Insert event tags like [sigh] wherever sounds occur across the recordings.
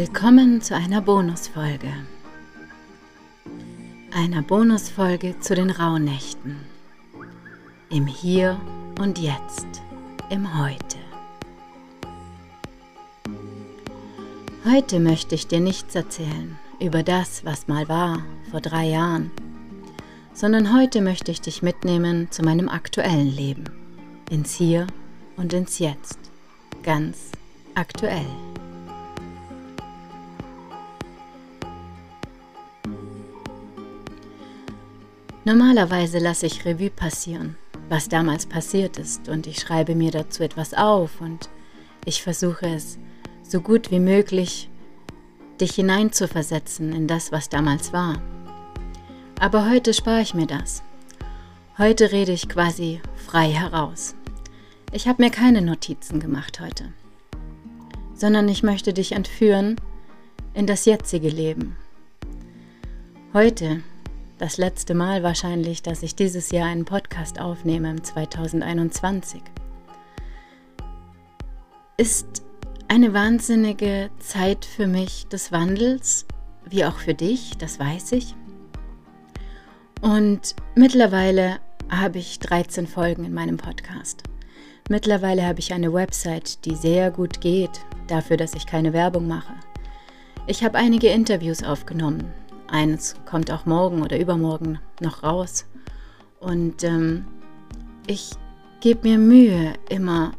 Willkommen zu einer Bonusfolge. Einer Bonusfolge zu den Rauhnächten. Im Hier und Jetzt, im Heute. Heute möchte ich dir nichts erzählen über das, was mal war, vor drei Jahren, sondern heute möchte ich dich mitnehmen zu meinem aktuellen Leben, ins Hier und ins Jetzt, ganz aktuell. Normalerweise lasse ich Revue passieren, was damals passiert ist, und ich schreibe mir dazu etwas auf und ich versuche es so gut wie möglich, dich hineinzuversetzen in das, was damals war. Aber heute spare ich mir das. Heute rede ich quasi frei heraus. Ich habe mir keine Notizen gemacht heute, sondern ich möchte dich entführen in das jetzige Leben. Heute das letzte Mal wahrscheinlich, dass ich dieses Jahr einen Podcast aufnehme im 2021. Ist eine wahnsinnige Zeit für mich des Wandels, wie auch für dich, das weiß ich. Und mittlerweile habe ich 13 Folgen in meinem Podcast. Mittlerweile habe ich eine Website, die sehr gut geht, dafür, dass ich keine Werbung mache. Ich habe einige Interviews aufgenommen, Eins kommt auch morgen oder übermorgen noch raus. Und ähm, ich gebe mir Mühe, immer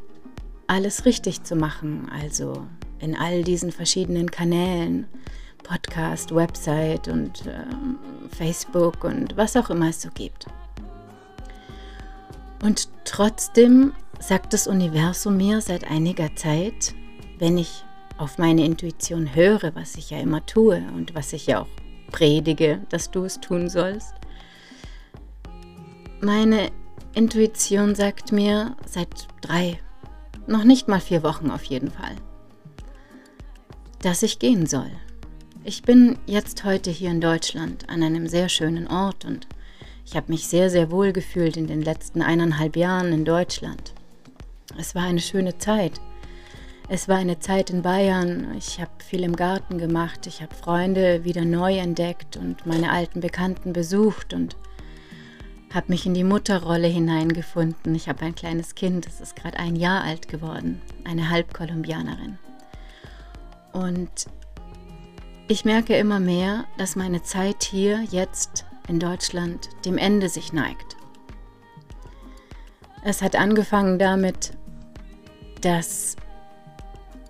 alles richtig zu machen. Also in all diesen verschiedenen Kanälen, Podcast, Website und ähm, Facebook und was auch immer es so gibt. Und trotzdem sagt das Universum mir seit einiger Zeit, wenn ich auf meine Intuition höre, was ich ja immer tue und was ich ja auch predige, dass du es tun sollst. Meine Intuition sagt mir seit drei, noch nicht mal vier Wochen auf jeden Fall, dass ich gehen soll. Ich bin jetzt heute hier in Deutschland an einem sehr schönen Ort und ich habe mich sehr, sehr wohl gefühlt in den letzten eineinhalb Jahren in Deutschland. Es war eine schöne Zeit. Es war eine Zeit in Bayern. Ich habe viel im Garten gemacht. Ich habe Freunde wieder neu entdeckt und meine alten Bekannten besucht und habe mich in die Mutterrolle hineingefunden. Ich habe ein kleines Kind, das ist gerade ein Jahr alt geworden, eine Halbkolumbianerin. Und ich merke immer mehr, dass meine Zeit hier jetzt in Deutschland dem Ende sich neigt. Es hat angefangen damit, dass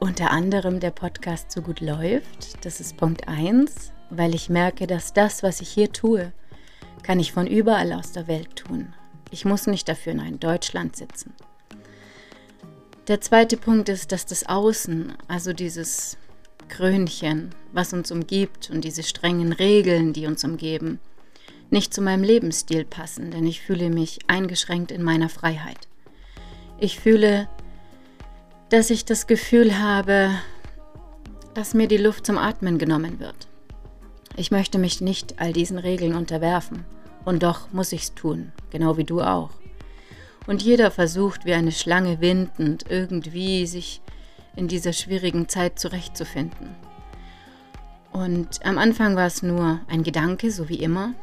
unter anderem der Podcast so gut läuft. Das ist Punkt 1, weil ich merke, dass das, was ich hier tue, kann ich von überall aus der Welt tun. Ich muss nicht dafür in Deutschland sitzen. Der zweite Punkt ist, dass das Außen, also dieses Krönchen, was uns umgibt und diese strengen Regeln, die uns umgeben, nicht zu meinem Lebensstil passen, denn ich fühle mich eingeschränkt in meiner Freiheit. Ich fühle, dass ich das Gefühl habe, dass mir die Luft zum Atmen genommen wird. Ich möchte mich nicht all diesen Regeln unterwerfen, und doch muss ich's tun, genau wie du auch. Und jeder versucht wie eine Schlange windend irgendwie sich in dieser schwierigen Zeit zurechtzufinden. Und am Anfang war es nur ein Gedanke, so wie immer.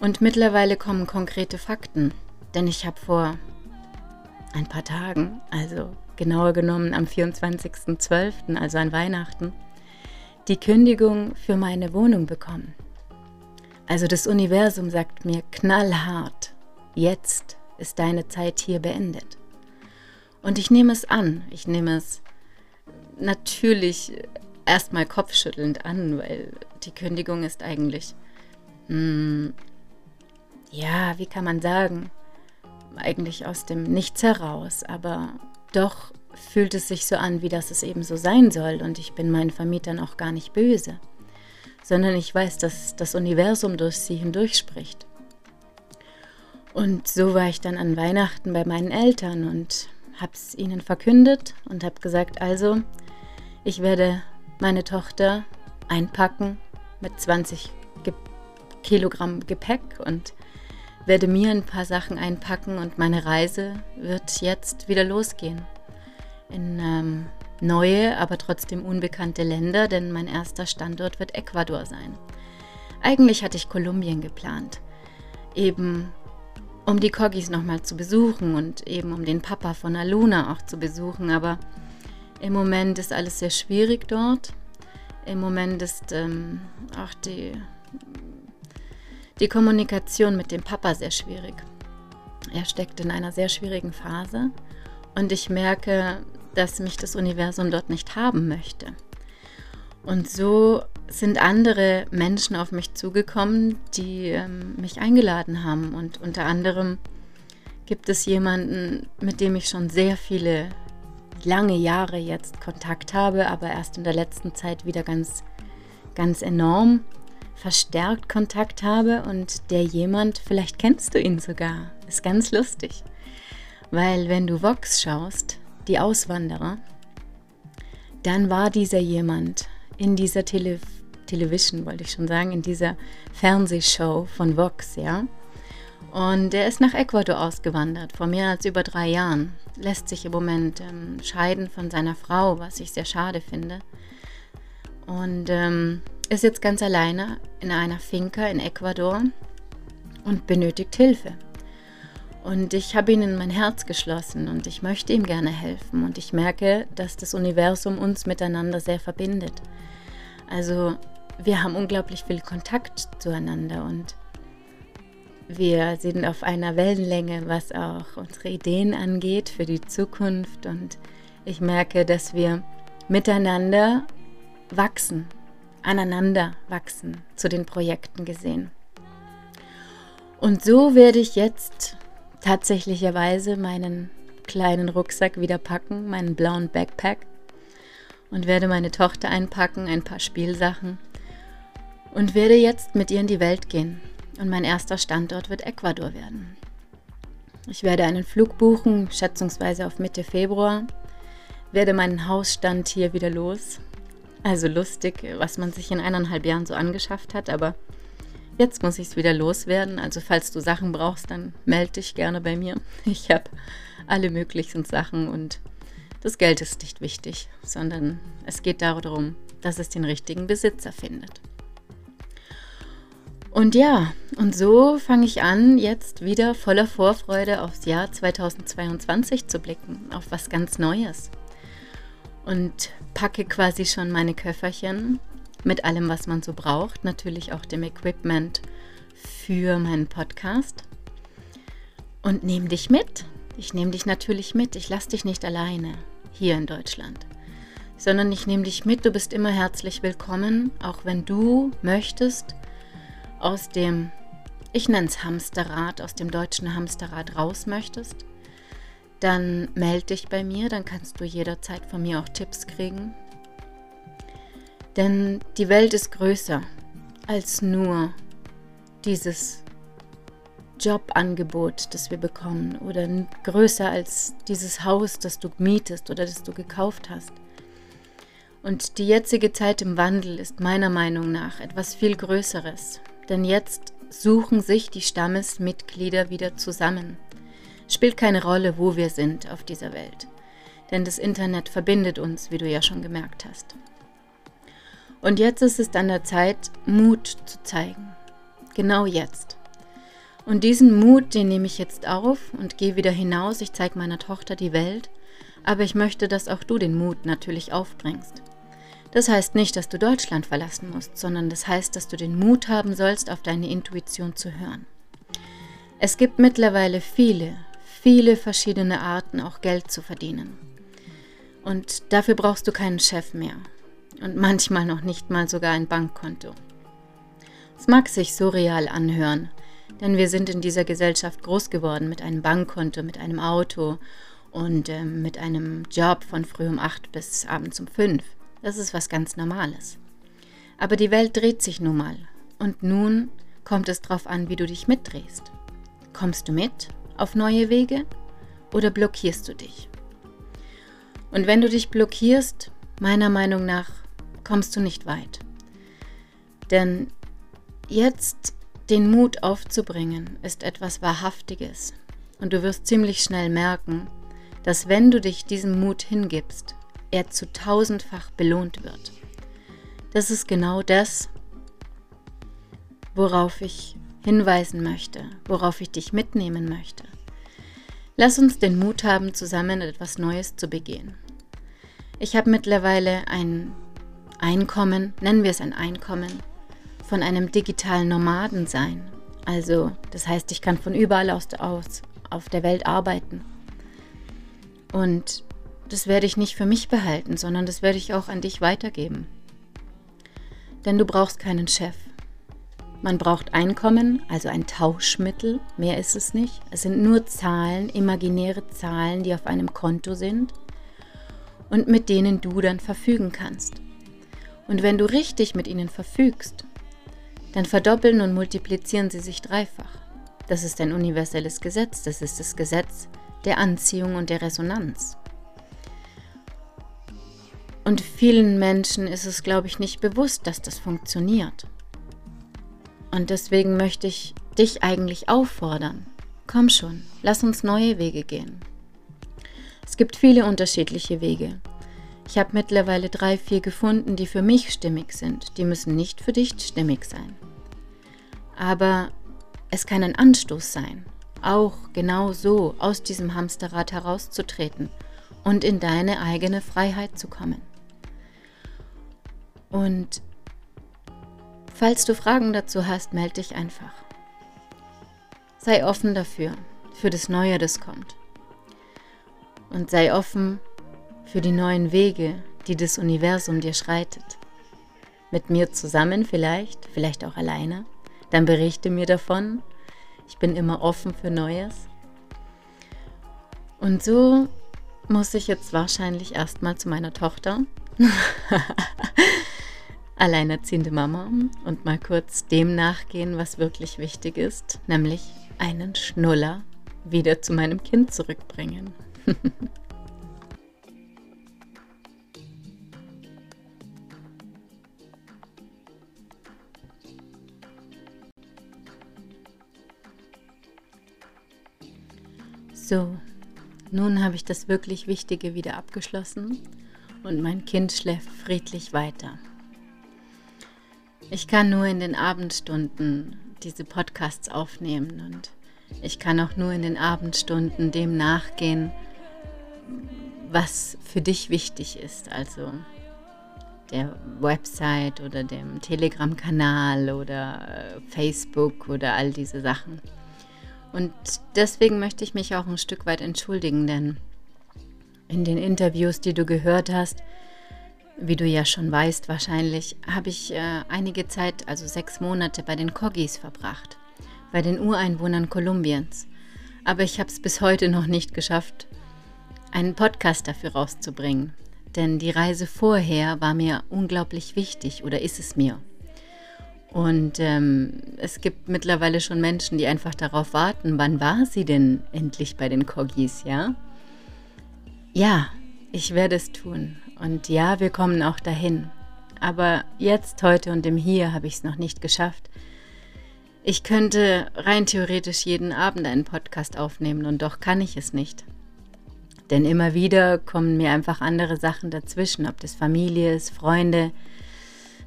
Und mittlerweile kommen konkrete Fakten, denn ich habe vor ein paar Tagen, also genauer genommen am 24.12., also an Weihnachten, die Kündigung für meine Wohnung bekommen. Also das Universum sagt mir knallhart, jetzt ist deine Zeit hier beendet. Und ich nehme es an, ich nehme es natürlich erstmal kopfschüttelnd an, weil die Kündigung ist eigentlich, mh, hm, ja, wie kann man sagen, eigentlich aus dem Nichts heraus, aber doch fühlt es sich so an, wie das es eben so sein soll und ich bin meinen Vermietern auch gar nicht böse, sondern ich weiß, dass das Universum durch sie hindurch spricht. Und so war ich dann an Weihnachten bei meinen Eltern und habe es ihnen verkündet und habe gesagt, also, ich werde meine Tochter einpacken mit 20 Ge Kilogramm Gepäck und werde mir ein paar Sachen einpacken und meine Reise wird jetzt wieder losgehen. In ähm, neue, aber trotzdem unbekannte Länder, denn mein erster Standort wird Ecuador sein. Eigentlich hatte ich Kolumbien geplant, eben um die Coggies nochmal zu besuchen und eben um den Papa von Aluna auch zu besuchen, aber im Moment ist alles sehr schwierig dort. Im Moment ist ähm, auch die, die Kommunikation mit dem Papa sehr schwierig. Er steckt in einer sehr schwierigen Phase und ich merke, dass mich das Universum dort nicht haben möchte. Und so sind andere Menschen auf mich zugekommen, die ähm, mich eingeladen haben. Und unter anderem gibt es jemanden, mit dem ich schon sehr viele lange Jahre jetzt Kontakt habe, aber erst in der letzten Zeit wieder ganz, ganz enorm verstärkt Kontakt habe. Und der jemand, vielleicht kennst du ihn sogar, ist ganz lustig. Weil wenn du Vox schaust, die Auswanderer, dann war dieser jemand in dieser Tele Television, wollte ich schon sagen, in dieser Fernsehshow von Vox, ja. Und er ist nach Ecuador ausgewandert, vor mehr als über drei Jahren. Lässt sich im Moment ähm, scheiden von seiner Frau, was ich sehr schade finde. Und ähm, ist jetzt ganz alleine in einer Finca in Ecuador und benötigt Hilfe. Und ich habe ihn in mein Herz geschlossen und ich möchte ihm gerne helfen. Und ich merke, dass das Universum uns miteinander sehr verbindet. Also wir haben unglaublich viel Kontakt zueinander und wir sind auf einer Wellenlänge, was auch unsere Ideen angeht für die Zukunft. Und ich merke, dass wir miteinander wachsen, aneinander wachsen, zu den Projekten gesehen. Und so werde ich jetzt tatsächlicherweise meinen kleinen Rucksack wieder packen, meinen blauen Backpack und werde meine Tochter einpacken, ein paar Spielsachen und werde jetzt mit ihr in die Welt gehen. Und mein erster Standort wird Ecuador werden. Ich werde einen Flug buchen, schätzungsweise auf Mitte Februar, werde meinen Hausstand hier wieder los. Also lustig, was man sich in eineinhalb Jahren so angeschafft hat, aber Jetzt muss ich es wieder loswerden. Also falls du Sachen brauchst, dann melde dich gerne bei mir. [laughs] Ich habe alle möglichen Sachen und das Geld ist nicht wichtig, sondern es geht darum, dass es den richtigen Besitzer findet. Und ja, und so fange ich an, jetzt wieder voller Vorfreude aufs Jahr 2022 zu blicken, auf was ganz Neues. Und packe quasi schon meine Köfferchen mit allem, was man so braucht, natürlich auch dem Equipment für meinen Podcast. Und nehme dich mit. Ich nehme dich natürlich mit. Ich lasse dich nicht alleine hier in Deutschland, sondern ich nehme dich mit. Du bist immer herzlich willkommen, auch wenn du möchtest aus dem, ich nenne es Hamsterrad, aus dem deutschen Hamsterrad raus möchtest. Dann melde dich bei mir, dann kannst du jederzeit von mir auch Tipps kriegen, denn die Welt ist größer als nur dieses Jobangebot, das wir bekommen oder größer als dieses Haus, das du mietest oder das du gekauft hast. Und die jetzige Zeit im Wandel ist meiner Meinung nach etwas viel Größeres, denn jetzt suchen sich die Stammesmitglieder wieder zusammen. Spielt keine Rolle, wo wir sind auf dieser Welt, denn das Internet verbindet uns, wie du ja schon gemerkt hast. Und jetzt ist es an der Zeit, Mut zu zeigen. Genau jetzt. Und diesen Mut, den nehme ich jetzt auf und gehe wieder hinaus. Ich zeige meiner Tochter die Welt. Aber ich möchte, dass auch du den Mut natürlich aufbringst. Das heißt nicht, dass du Deutschland verlassen musst, sondern das heißt, dass du den Mut haben sollst, auf deine Intuition zu hören. Es gibt mittlerweile viele, viele verschiedene Arten, auch Geld zu verdienen. Und dafür brauchst du keinen Chef mehr und manchmal noch nicht mal sogar ein Bankkonto. Es mag sich surreal anhören, denn wir sind in dieser Gesellschaft groß geworden mit einem Bankkonto, mit einem Auto und äh, mit einem Job von früh um acht bis abends um fünf. Das ist was ganz Normales. Aber die Welt dreht sich nun mal und nun kommt es darauf an, wie du dich mitdrehst. Kommst du mit auf neue Wege oder blockierst du dich? Und wenn du dich blockierst, meiner Meinung nach kommst du nicht weit. Denn jetzt den Mut aufzubringen ist etwas Wahrhaftiges. Und du wirst ziemlich schnell merken, dass wenn du dich diesem Mut hingibst, er zu tausendfach belohnt wird. Das ist genau das, worauf ich hinweisen möchte, worauf ich dich mitnehmen möchte. Lass uns den Mut haben, zusammen etwas Neues zu begehen. Ich habe mittlerweile ein Einkommen, nennen wir es ein Einkommen, von einem digitalen Nomaden sein. Also, das heißt, ich kann von überall aus, aus auf der Welt arbeiten. Und das werde ich nicht für mich behalten, sondern das werde ich auch an dich weitergeben. Denn du brauchst keinen Chef. Man braucht Einkommen, also ein Tauschmittel, mehr ist es nicht. Es sind nur Zahlen, imaginäre Zahlen, die auf einem Konto sind und mit denen du dann verfügen kannst. Und wenn du richtig mit ihnen verfügst, dann verdoppeln und multiplizieren sie sich dreifach. Das ist ein universelles Gesetz, das ist das Gesetz der Anziehung und der Resonanz. Und vielen Menschen ist es, glaube ich, nicht bewusst, dass das funktioniert. Und deswegen möchte ich dich eigentlich auffordern. Komm schon, lass uns neue Wege gehen. Es gibt viele unterschiedliche Wege. Ich habe mittlerweile drei, vier gefunden, die für mich stimmig sind. Die müssen nicht für dich stimmig sein. Aber es kann ein Anstoß sein, auch genau so aus diesem Hamsterrad herauszutreten und in deine eigene Freiheit zu kommen. Und Falls du Fragen dazu hast, melde dich einfach. Sei offen dafür, für das Neue, das kommt. Und sei offen für die neuen Wege, die das Universum dir schreitet. Mit mir zusammen vielleicht, vielleicht auch alleine. Dann berichte mir davon. Ich bin immer offen für Neues. Und so muss ich jetzt wahrscheinlich erstmal zu meiner Tochter. [laughs] alleinerziehende Mama und mal kurz dem nachgehen, was wirklich wichtig ist, nämlich einen Schnuller wieder zu meinem Kind zurückbringen. [laughs] so, nun habe ich das wirklich Wichtige wieder abgeschlossen und mein Kind schläft friedlich weiter. Ich kann nur in den Abendstunden diese Podcasts aufnehmen und ich kann auch nur in den Abendstunden dem nachgehen, was für dich wichtig ist. Also der Website oder dem Telegram-Kanal oder äh, Facebook oder all diese Sachen. Und deswegen möchte ich mich auch ein Stück weit entschuldigen, denn in den Interviews, die du gehört hast, wie du ja schon weißt wahrscheinlich, habe ich äh, einige Zeit, also sechs Monate, bei den Kogis verbracht, bei den Ureinwohnern Kolumbiens. Aber ich habe es bis heute noch nicht geschafft, einen Podcast dafür rauszubringen. Denn die Reise vorher war mir unglaublich wichtig oder ist es mir. Und ähm, es gibt mittlerweile schon Menschen, die einfach darauf warten, wann war sie denn endlich bei den Kogis, ja? Ja, ich werde es tun. Und ja, wir kommen auch dahin. Aber jetzt, heute und im Hier habe ich es noch nicht geschafft. Ich könnte rein theoretisch jeden Abend einen Podcast aufnehmen und doch kann ich es nicht. Denn immer wieder kommen mir einfach andere Sachen dazwischen, ob das Familie ist, Freunde,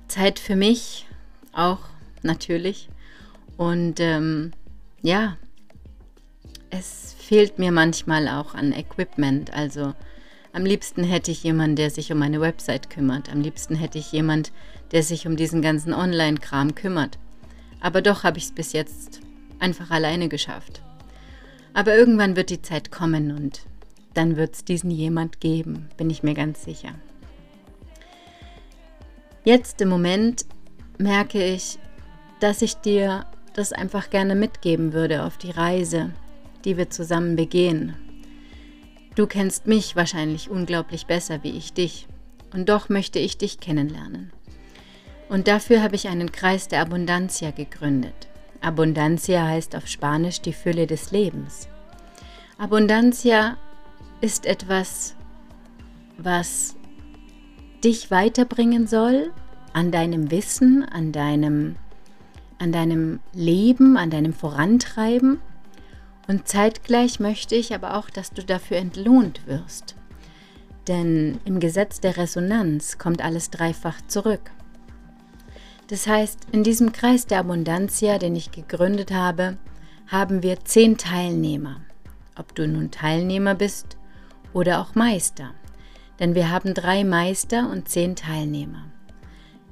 Zeit für mich auch natürlich. Und ähm, ja, es fehlt mir manchmal auch an Equipment. Also am liebsten hätte ich jemanden, der sich um meine Website kümmert. Am liebsten hätte ich jemanden, der sich um diesen ganzen Online-Kram kümmert. Aber doch habe ich es bis jetzt einfach alleine geschafft. Aber irgendwann wird die Zeit kommen und dann wird es diesen jemand geben, bin ich mir ganz sicher. Jetzt im Moment merke ich, dass ich dir das einfach gerne mitgeben würde auf die Reise, die wir zusammen begehen, Du kennst mich wahrscheinlich unglaublich besser wie ich dich, und doch möchte ich dich kennenlernen. Und dafür habe ich einen Kreis der Abundancia gegründet. Abundancia heißt auf Spanisch die Fülle des Lebens. Abundancia ist etwas, was dich weiterbringen soll an deinem Wissen, an deinem, an deinem Leben, an deinem Vorantreiben und zeitgleich möchte ich aber auch, dass du dafür entlohnt wirst. Denn im Gesetz der Resonanz kommt alles dreifach zurück. Das heißt, in diesem Kreis der Abundantia, den ich gegründet habe, haben wir zehn Teilnehmer. Ob du nun Teilnehmer bist oder auch Meister. Denn wir haben drei Meister und zehn Teilnehmer.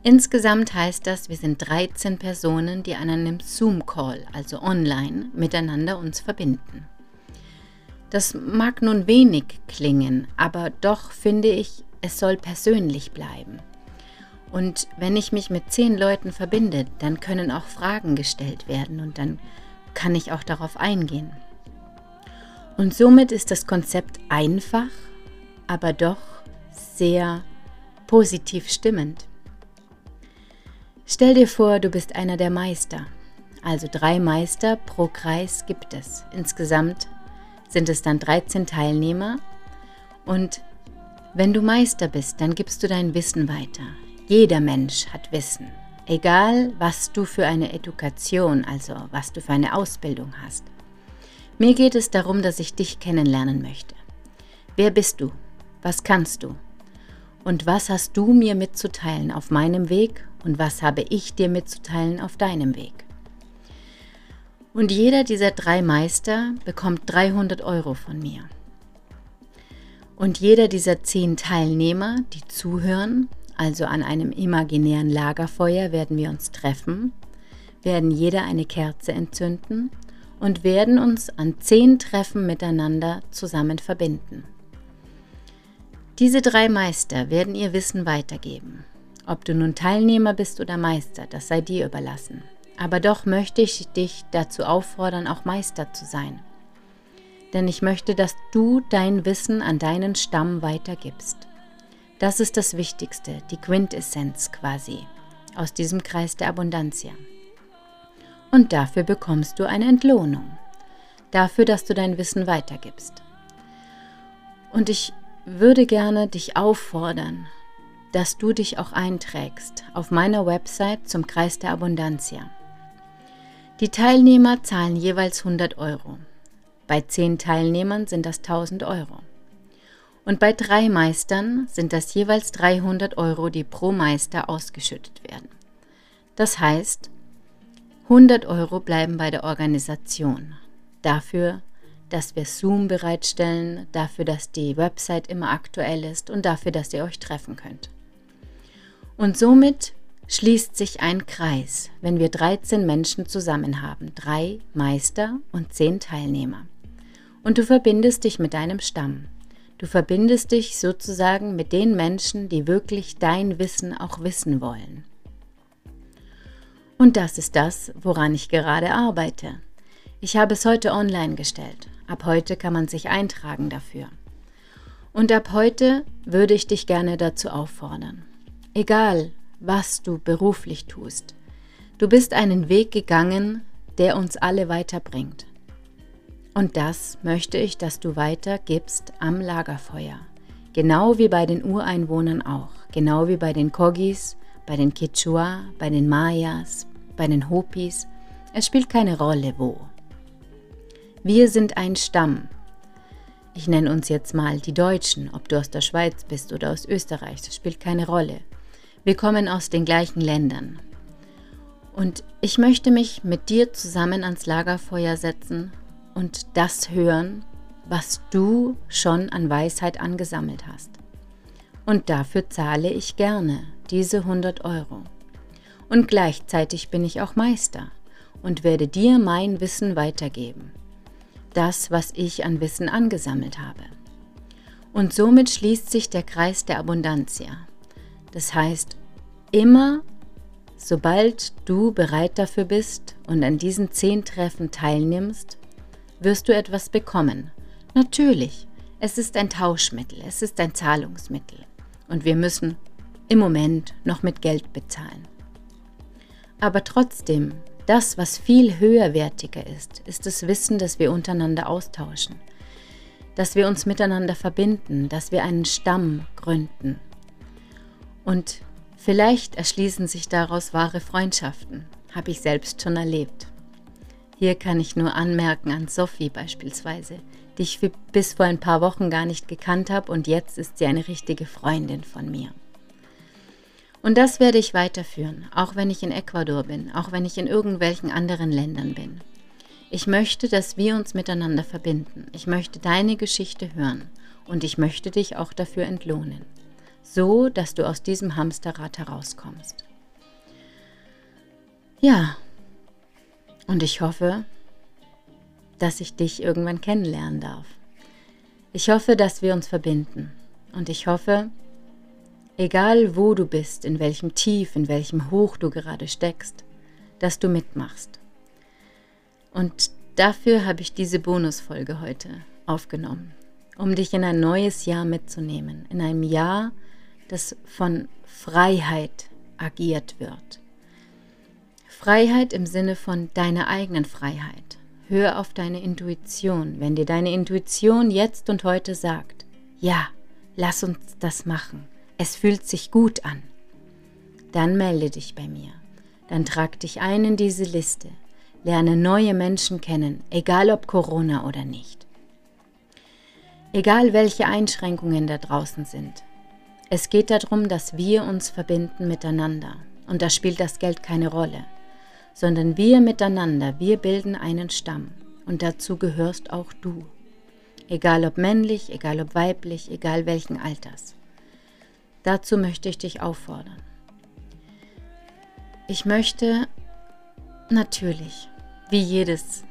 Insgesamt heißt das, wir sind 13 Personen, die an einem Zoom-Call, also online, miteinander uns verbinden. Das mag nun wenig klingen, aber doch finde ich, es soll persönlich bleiben. Und wenn ich mich mit zehn Leuten verbinde, dann können auch Fragen gestellt werden und dann kann ich auch darauf eingehen. Und somit ist das Konzept einfach, aber doch sehr positiv stimmend. Stell dir vor, du bist einer der Meister. Also drei Meister pro Kreis gibt es. Insgesamt sind es dann 13 Teilnehmer. Und wenn du Meister bist, dann gibst du dein Wissen weiter. Jeder Mensch hat Wissen. Egal, was du für eine Education, also was du für eine Ausbildung hast. Mir geht es darum, dass ich dich kennenlernen möchte. Wer bist du? Was kannst du? Und was hast du mir mitzuteilen auf meinem Weg und was habe ich dir mitzuteilen auf deinem Weg? Und jeder dieser drei Meister bekommt 300 Euro von mir. Und jeder dieser zehn Teilnehmer, die zuhören, also an einem imaginären Lagerfeuer werden wir uns treffen, werden jeder eine Kerze entzünden und werden uns an zehn Treffen miteinander zusammen verbinden. Diese drei Meister werden ihr Wissen weitergeben. Ob du nun Teilnehmer bist oder Meister, das sei dir überlassen. Aber doch möchte ich dich dazu auffordern, auch Meister zu sein. Denn ich möchte, dass du dein Wissen an deinen Stamm weitergibst. Das ist das Wichtigste, die Quintessenz quasi aus diesem Kreis der Abundantia. Und dafür bekommst du eine Entlohnung. Dafür, dass du dein Wissen weitergibst. Und ich würde gerne dich auffordern, dass du dich auch einträgst auf meiner Website zum Kreis der Abundantia. Die Teilnehmer zahlen jeweils 100 Euro. Bei 10 Teilnehmern sind das 1000 Euro. Und bei drei Meistern sind das jeweils 300 Euro, die pro Meister ausgeschüttet werden. Das heißt, 100 Euro bleiben bei der Organisation. Dafür, dass wir Zoom bereitstellen, dafür, dass die Website immer aktuell ist und dafür, dass ihr euch treffen könnt. Und somit schließt sich ein Kreis, wenn wir 13 Menschen zusammen haben, drei Meister und zehn Teilnehmer. Und du verbindest dich mit deinem Stamm. Du verbindest dich sozusagen mit den Menschen, die wirklich dein Wissen auch wissen wollen. Und das ist das, woran ich gerade arbeite. Ich habe es heute online gestellt. Ab heute kann man sich eintragen dafür. Und ab heute würde ich dich gerne dazu auffordern. Egal, was du beruflich tust, du bist einen Weg gegangen, der uns alle weiterbringt. Und das möchte ich, dass du weitergibst am Lagerfeuer. Genau wie bei den Ureinwohnern auch. Genau wie bei den Kogis, bei den Quechua, bei den Mayas, bei den Hopis. Es spielt keine Rolle wo. Wir sind ein Stamm. Ich nenne uns jetzt mal die Deutschen, ob du aus der Schweiz bist oder aus Österreich, das spielt keine Rolle. Wir kommen aus den gleichen Ländern. Und ich möchte mich mit dir zusammen ans Lagerfeuer setzen und das hören, was du schon an Weisheit angesammelt hast. Und dafür zahle ich gerne diese 100 Euro. Und gleichzeitig bin ich auch Meister und werde dir mein Wissen weitergeben das, was ich an Wissen angesammelt habe. Und somit schließt sich der Kreis der Abundantia. Das heißt, immer sobald du bereit dafür bist und an diesen zehn Treffen teilnimmst, wirst du etwas bekommen. Natürlich, es ist ein Tauschmittel, es ist ein Zahlungsmittel. Und wir müssen im Moment noch mit Geld bezahlen. Aber trotzdem das, was viel höherwertiger ist, ist das Wissen, das wir untereinander austauschen, dass wir uns miteinander verbinden, dass wir einen Stamm gründen. Und vielleicht erschließen sich daraus wahre Freundschaften, habe ich selbst schon erlebt. Hier kann ich nur anmerken an Sophie beispielsweise, die ich bis vor ein paar Wochen gar nicht gekannt habe und jetzt ist sie eine richtige Freundin von mir. Und das werde ich weiterführen, auch wenn ich in Ecuador bin, auch wenn ich in irgendwelchen anderen Ländern bin. Ich möchte, dass wir uns miteinander verbinden. Ich möchte deine Geschichte hören und ich möchte dich auch dafür entlohnen, so dass du aus diesem Hamsterrad herauskommst. Ja, und ich hoffe, dass ich dich irgendwann kennenlernen darf. Ich hoffe, dass wir uns verbinden. Und ich hoffe, egal wo du bist, in welchem Tief, in welchem Hoch du gerade steckst, dass du mitmachst. Und dafür habe ich diese Bonusfolge heute aufgenommen, um dich in ein neues Jahr mitzunehmen, in einem Jahr, das von Freiheit agiert wird. Freiheit im Sinne von deiner eigenen Freiheit. Hör auf deine Intuition. Wenn dir deine Intuition jetzt und heute sagt, ja, lass uns das machen, es fühlt sich gut an, dann melde dich bei mir. Dann trag dich ein in diese Liste. Lerne neue Menschen kennen, egal ob Corona oder nicht. Egal welche Einschränkungen da draußen sind. Es geht darum, dass wir uns verbinden miteinander. Und da spielt das Geld keine Rolle sondern wir miteinander, wir bilden einen Stamm und dazu gehörst auch du. Egal ob männlich, egal ob weiblich, egal welchen Alters. Dazu möchte ich dich auffordern. Ich möchte natürlich, wie jedes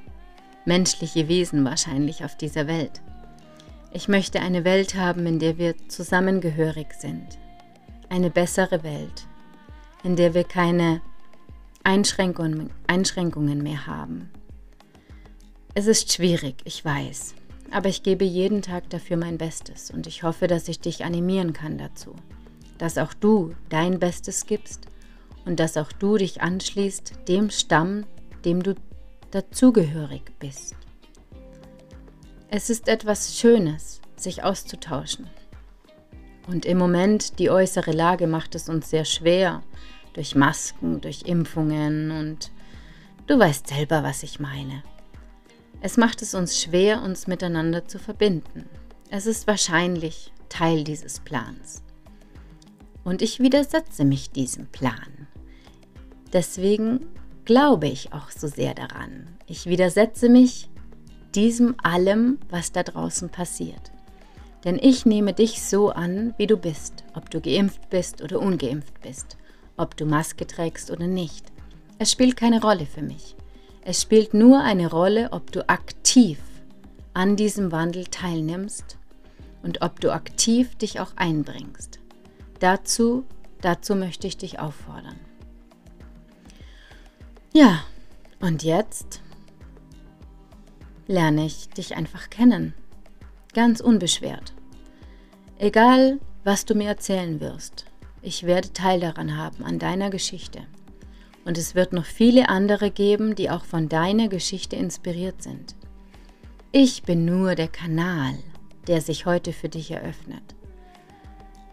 menschliche Wesen wahrscheinlich auf dieser Welt, ich möchte eine Welt haben, in der wir zusammengehörig sind. Eine bessere Welt, in der wir keine Einschränkungen, Einschränkungen mehr haben. Es ist schwierig, ich weiß, aber ich gebe jeden Tag dafür mein Bestes und ich hoffe, dass ich dich animieren kann dazu, dass auch du dein Bestes gibst und dass auch du dich anschließt dem Stamm, dem du dazugehörig bist. Es ist etwas Schönes, sich auszutauschen. Und im Moment, die äußere Lage macht es uns sehr schwer, durch Masken, durch Impfungen und du weißt selber, was ich meine. Es macht es uns schwer, uns miteinander zu verbinden. Es ist wahrscheinlich Teil dieses Plans. Und ich widersetze mich diesem Plan. Deswegen glaube ich auch so sehr daran. Ich widersetze mich diesem allem, was da draußen passiert. Denn ich nehme dich so an, wie du bist, ob du geimpft bist oder ungeimpft bist ob du Maske trägst oder nicht. Es spielt keine Rolle für mich. Es spielt nur eine Rolle, ob du aktiv an diesem Wandel teilnimmst und ob du aktiv dich auch einbringst. Dazu, dazu möchte ich dich auffordern. Ja, und jetzt lerne ich dich einfach kennen. Ganz unbeschwert. Egal, was du mir erzählen wirst, ich werde Teil daran haben, an deiner Geschichte. Und es wird noch viele andere geben, die auch von deiner Geschichte inspiriert sind. Ich bin nur der Kanal, der sich heute für dich eröffnet.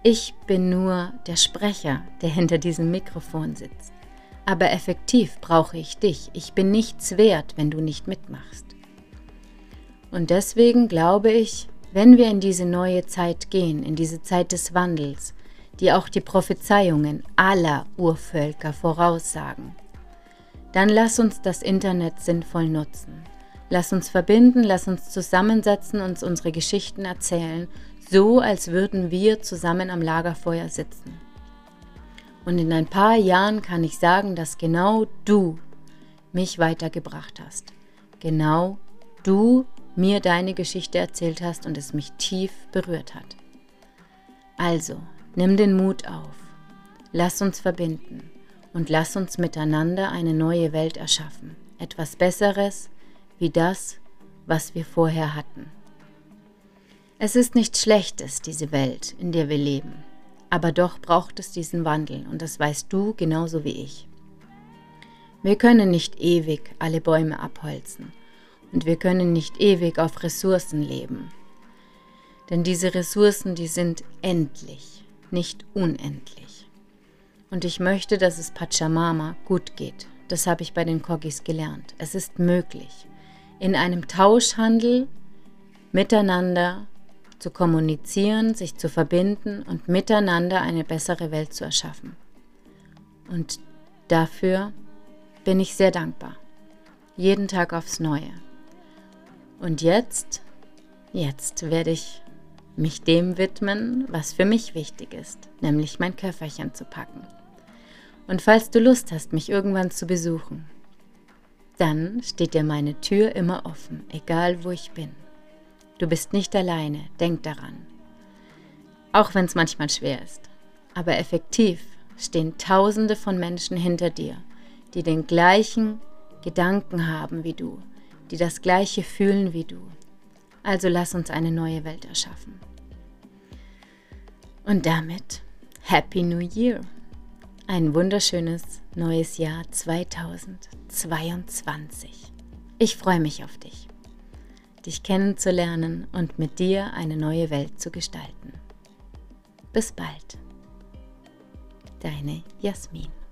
Ich bin nur der Sprecher, der hinter diesem Mikrofon sitzt. Aber effektiv brauche ich dich. Ich bin nichts wert, wenn du nicht mitmachst. Und deswegen glaube ich, wenn wir in diese neue Zeit gehen, in diese Zeit des Wandels, die auch die Prophezeiungen aller Urvölker voraussagen. Dann lass uns das Internet sinnvoll nutzen. Lass uns verbinden, lass uns zusammensetzen, uns unsere Geschichten erzählen, so als würden wir zusammen am Lagerfeuer sitzen. Und in ein paar Jahren kann ich sagen, dass genau du mich weitergebracht hast. Genau du mir deine Geschichte erzählt hast und es mich tief berührt hat. Also, Nimm den Mut auf. Lass uns verbinden und lass uns miteinander eine neue Welt erschaffen. Etwas Besseres wie das, was wir vorher hatten. Es ist nichts Schlechtes, diese Welt, in der wir leben. Aber doch braucht es diesen Wandel und das weißt du genauso wie ich. Wir können nicht ewig alle Bäume abholzen und wir können nicht ewig auf Ressourcen leben. Denn diese Ressourcen, die sind endlich nicht unendlich. Und ich möchte, dass es Pachamama gut geht, das habe ich bei den Corgis gelernt. Es ist möglich, in einem Tauschhandel miteinander zu kommunizieren, sich zu verbinden und miteinander eine bessere Welt zu erschaffen. Und dafür bin ich sehr dankbar. Jeden Tag aufs Neue. Und jetzt, jetzt werde ich mich dem widmen, was für mich wichtig ist, nämlich mein Köfferchen zu packen. Und falls du Lust hast, mich irgendwann zu besuchen, dann steht dir meine Tür immer offen, egal wo ich bin. Du bist nicht alleine, denk daran. Auch wenn es manchmal schwer ist. Aber effektiv stehen Tausende von Menschen hinter dir, die den gleichen Gedanken haben wie du, die das gleiche fühlen wie du. Also lass uns eine neue Welt erschaffen. Und damit Happy New Year! Ein wunderschönes neues Jahr 2022. Ich freue mich auf dich, dich kennenzulernen und mit dir eine neue Welt zu gestalten. Bis bald. Deine Jasmin.